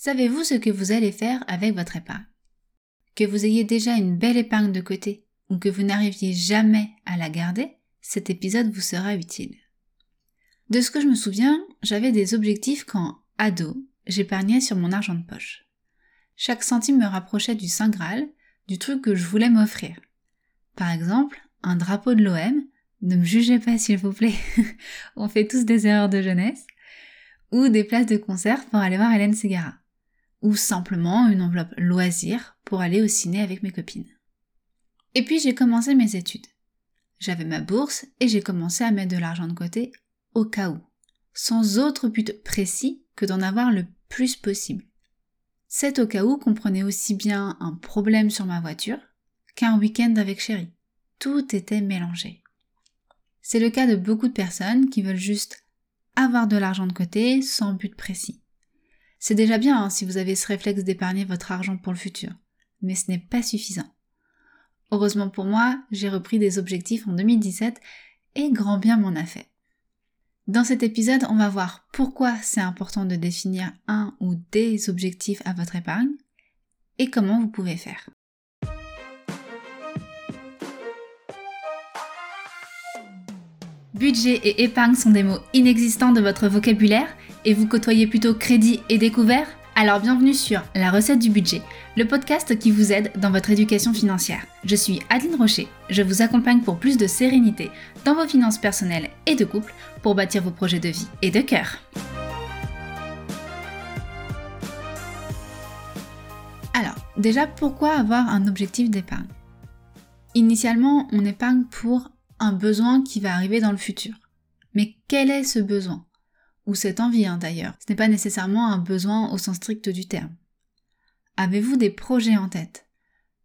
Savez-vous ce que vous allez faire avec votre épargne? Que vous ayez déjà une belle épargne de côté ou que vous n'arriviez jamais à la garder, cet épisode vous sera utile. De ce que je me souviens, j'avais des objectifs quand, ado, j'épargnais sur mon argent de poche. Chaque centime me rapprochait du Saint Graal, du truc que je voulais m'offrir. Par exemple, un drapeau de l'OM, ne me jugez pas s'il vous plaît, on fait tous des erreurs de jeunesse, ou des places de concert pour aller voir Hélène Segara, ou simplement une enveloppe loisir pour aller au ciné avec mes copines. Et puis j'ai commencé mes études. J'avais ma bourse et j'ai commencé à mettre de l'argent de côté au cas où, sans autre but précis que d'en avoir le plus possible. Cet au cas où comprenait aussi bien un problème sur ma voiture qu'un week-end avec chérie. Tout était mélangé. C'est le cas de beaucoup de personnes qui veulent juste avoir de l'argent de côté sans but précis. C'est déjà bien hein, si vous avez ce réflexe d'épargner votre argent pour le futur, mais ce n'est pas suffisant. Heureusement pour moi, j'ai repris des objectifs en 2017 et grand bien m'en a fait. Dans cet épisode, on va voir pourquoi c'est important de définir un ou des objectifs à votre épargne et comment vous pouvez faire. Budget et épargne sont des mots inexistants de votre vocabulaire et vous côtoyez plutôt crédit et découvert? Alors bienvenue sur La recette du budget, le podcast qui vous aide dans votre éducation financière. Je suis Adeline Rocher, je vous accompagne pour plus de sérénité dans vos finances personnelles et de couple pour bâtir vos projets de vie et de cœur. Alors, déjà, pourquoi avoir un objectif d'épargne? Initialement, on épargne pour un besoin qui va arriver dans le futur. Mais quel est ce besoin? Ou cette envie hein, d'ailleurs Ce n'est pas nécessairement un besoin au sens strict du terme. Avez-vous des projets en tête?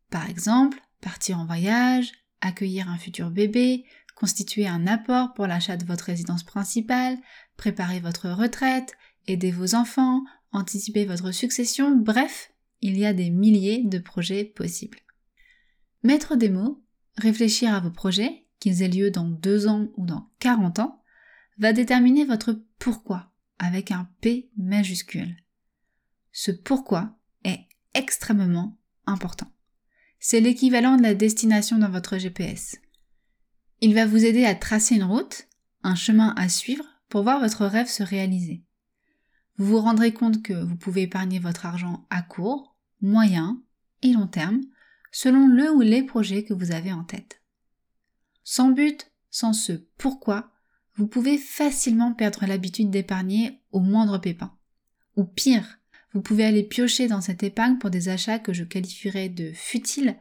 Par exemple, partir en voyage, accueillir un futur bébé, constituer un apport pour l'achat de votre résidence principale, préparer votre retraite, aider vos enfants, anticiper votre succession, bref, il y a des milliers de projets possibles. Mettre des mots, réfléchir à vos projets qu'ils aient lieu dans deux ans ou dans 40 ans, va déterminer votre pourquoi avec un P majuscule. Ce pourquoi est extrêmement important. C'est l'équivalent de la destination dans votre GPS. Il va vous aider à tracer une route, un chemin à suivre pour voir votre rêve se réaliser. Vous vous rendrez compte que vous pouvez épargner votre argent à court, moyen et long terme selon le ou les projets que vous avez en tête. Sans but, sans ce pourquoi, vous pouvez facilement perdre l'habitude d'épargner au moindre pépin. Ou pire, vous pouvez aller piocher dans cette épargne pour des achats que je qualifierais de futiles,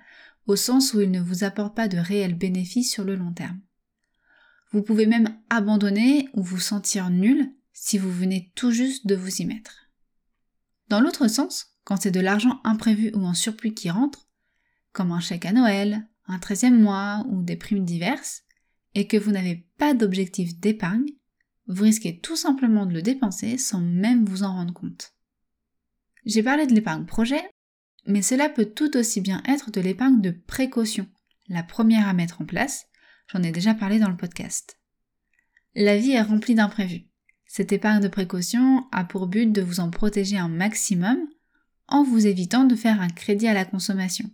au sens où ils ne vous apportent pas de réels bénéfices sur le long terme. Vous pouvez même abandonner ou vous sentir nul si vous venez tout juste de vous y mettre. Dans l'autre sens, quand c'est de l'argent imprévu ou en surplus qui rentre, comme un chèque à Noël, un 13 mois ou des primes diverses, et que vous n'avez pas d'objectif d'épargne, vous risquez tout simplement de le dépenser sans même vous en rendre compte. J'ai parlé de l'épargne projet, mais cela peut tout aussi bien être de l'épargne de précaution, la première à mettre en place, j'en ai déjà parlé dans le podcast. La vie est remplie d'imprévus. Cette épargne de précaution a pour but de vous en protéger un maximum en vous évitant de faire un crédit à la consommation.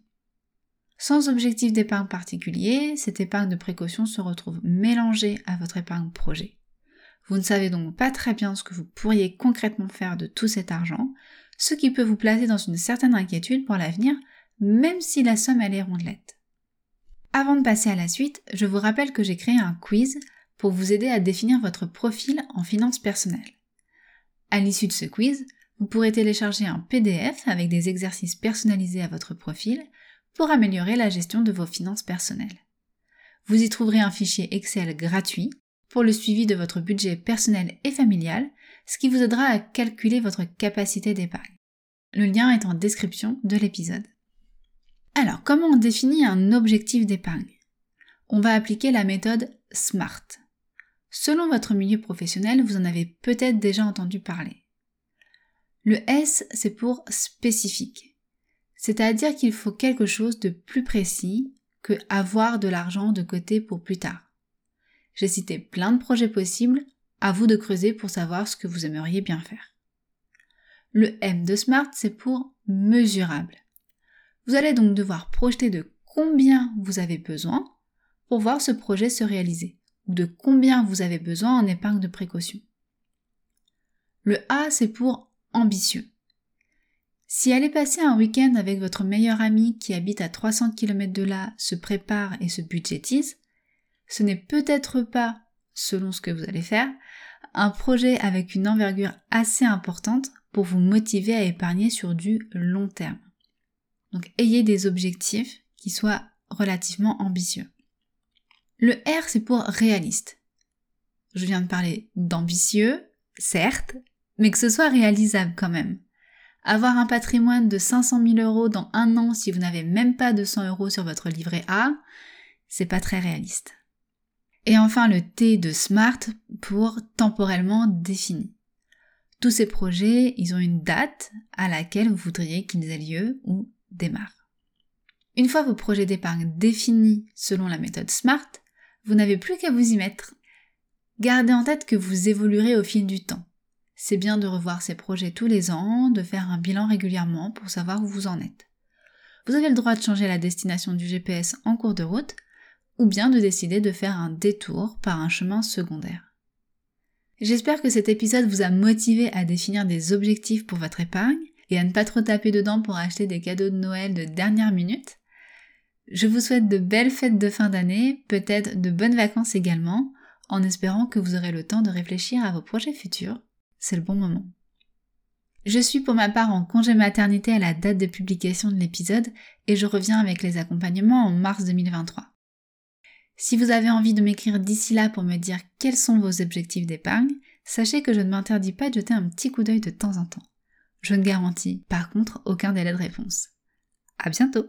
Sans objectif d'épargne particulier, cette épargne de précaution se retrouve mélangée à votre épargne projet. Vous ne savez donc pas très bien ce que vous pourriez concrètement faire de tout cet argent, ce qui peut vous placer dans une certaine inquiétude pour l'avenir, même si la somme elle est rondelette. Avant de passer à la suite, je vous rappelle que j'ai créé un quiz pour vous aider à définir votre profil en finances personnelles. À l'issue de ce quiz, vous pourrez télécharger un PDF avec des exercices personnalisés à votre profil pour améliorer la gestion de vos finances personnelles. Vous y trouverez un fichier Excel gratuit pour le suivi de votre budget personnel et familial, ce qui vous aidera à calculer votre capacité d'épargne. Le lien est en description de l'épisode. Alors, comment on définit un objectif d'épargne? On va appliquer la méthode SMART. Selon votre milieu professionnel, vous en avez peut-être déjà entendu parler. Le S, c'est pour spécifique. C'est-à-dire qu'il faut quelque chose de plus précis que avoir de l'argent de côté pour plus tard. J'ai cité plein de projets possibles, à vous de creuser pour savoir ce que vous aimeriez bien faire. Le M de SMART, c'est pour mesurable. Vous allez donc devoir projeter de combien vous avez besoin pour voir ce projet se réaliser, ou de combien vous avez besoin en épargne de précaution. Le A, c'est pour ambitieux. Si aller passer un week-end avec votre meilleur ami qui habite à 300 km de là se prépare et se budgétise, ce n'est peut-être pas, selon ce que vous allez faire, un projet avec une envergure assez importante pour vous motiver à épargner sur du long terme. Donc ayez des objectifs qui soient relativement ambitieux. Le R, c'est pour réaliste. Je viens de parler d'ambitieux, certes, mais que ce soit réalisable quand même. Avoir un patrimoine de 500 000 euros dans un an si vous n'avez même pas 200 euros sur votre livret A, c'est pas très réaliste. Et enfin le T de SMART pour temporellement défini. Tous ces projets, ils ont une date à laquelle vous voudriez qu'ils aient lieu ou démarrent. Une fois vos projets d'épargne définis selon la méthode SMART, vous n'avez plus qu'à vous y mettre. Gardez en tête que vous évoluerez au fil du temps. C'est bien de revoir ces projets tous les ans, de faire un bilan régulièrement pour savoir où vous en êtes. Vous avez le droit de changer la destination du GPS en cours de route, ou bien de décider de faire un détour par un chemin secondaire. J'espère que cet épisode vous a motivé à définir des objectifs pour votre épargne et à ne pas trop taper dedans pour acheter des cadeaux de Noël de dernière minute. Je vous souhaite de belles fêtes de fin d'année, peut-être de bonnes vacances également, en espérant que vous aurez le temps de réfléchir à vos projets futurs. C'est le bon moment. Je suis pour ma part en congé maternité à la date de publication de l'épisode et je reviens avec les accompagnements en mars 2023. Si vous avez envie de m'écrire d'ici là pour me dire quels sont vos objectifs d'épargne, sachez que je ne m'interdis pas de jeter un petit coup d'œil de temps en temps. Je ne garantis par contre aucun délai de réponse. À bientôt!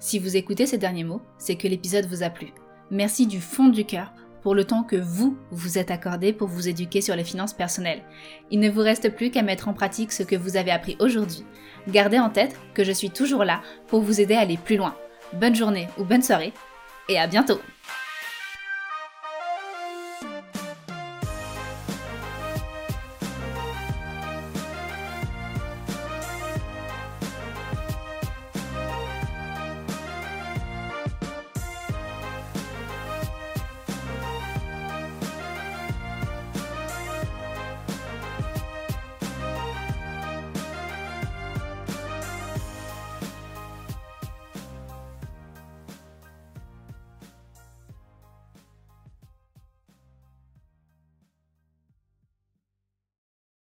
Si vous écoutez ces derniers mots, c'est que l'épisode vous a plu. Merci du fond du cœur pour le temps que vous vous êtes accordé pour vous éduquer sur les finances personnelles. Il ne vous reste plus qu'à mettre en pratique ce que vous avez appris aujourd'hui. Gardez en tête que je suis toujours là pour vous aider à aller plus loin. Bonne journée ou bonne soirée et à bientôt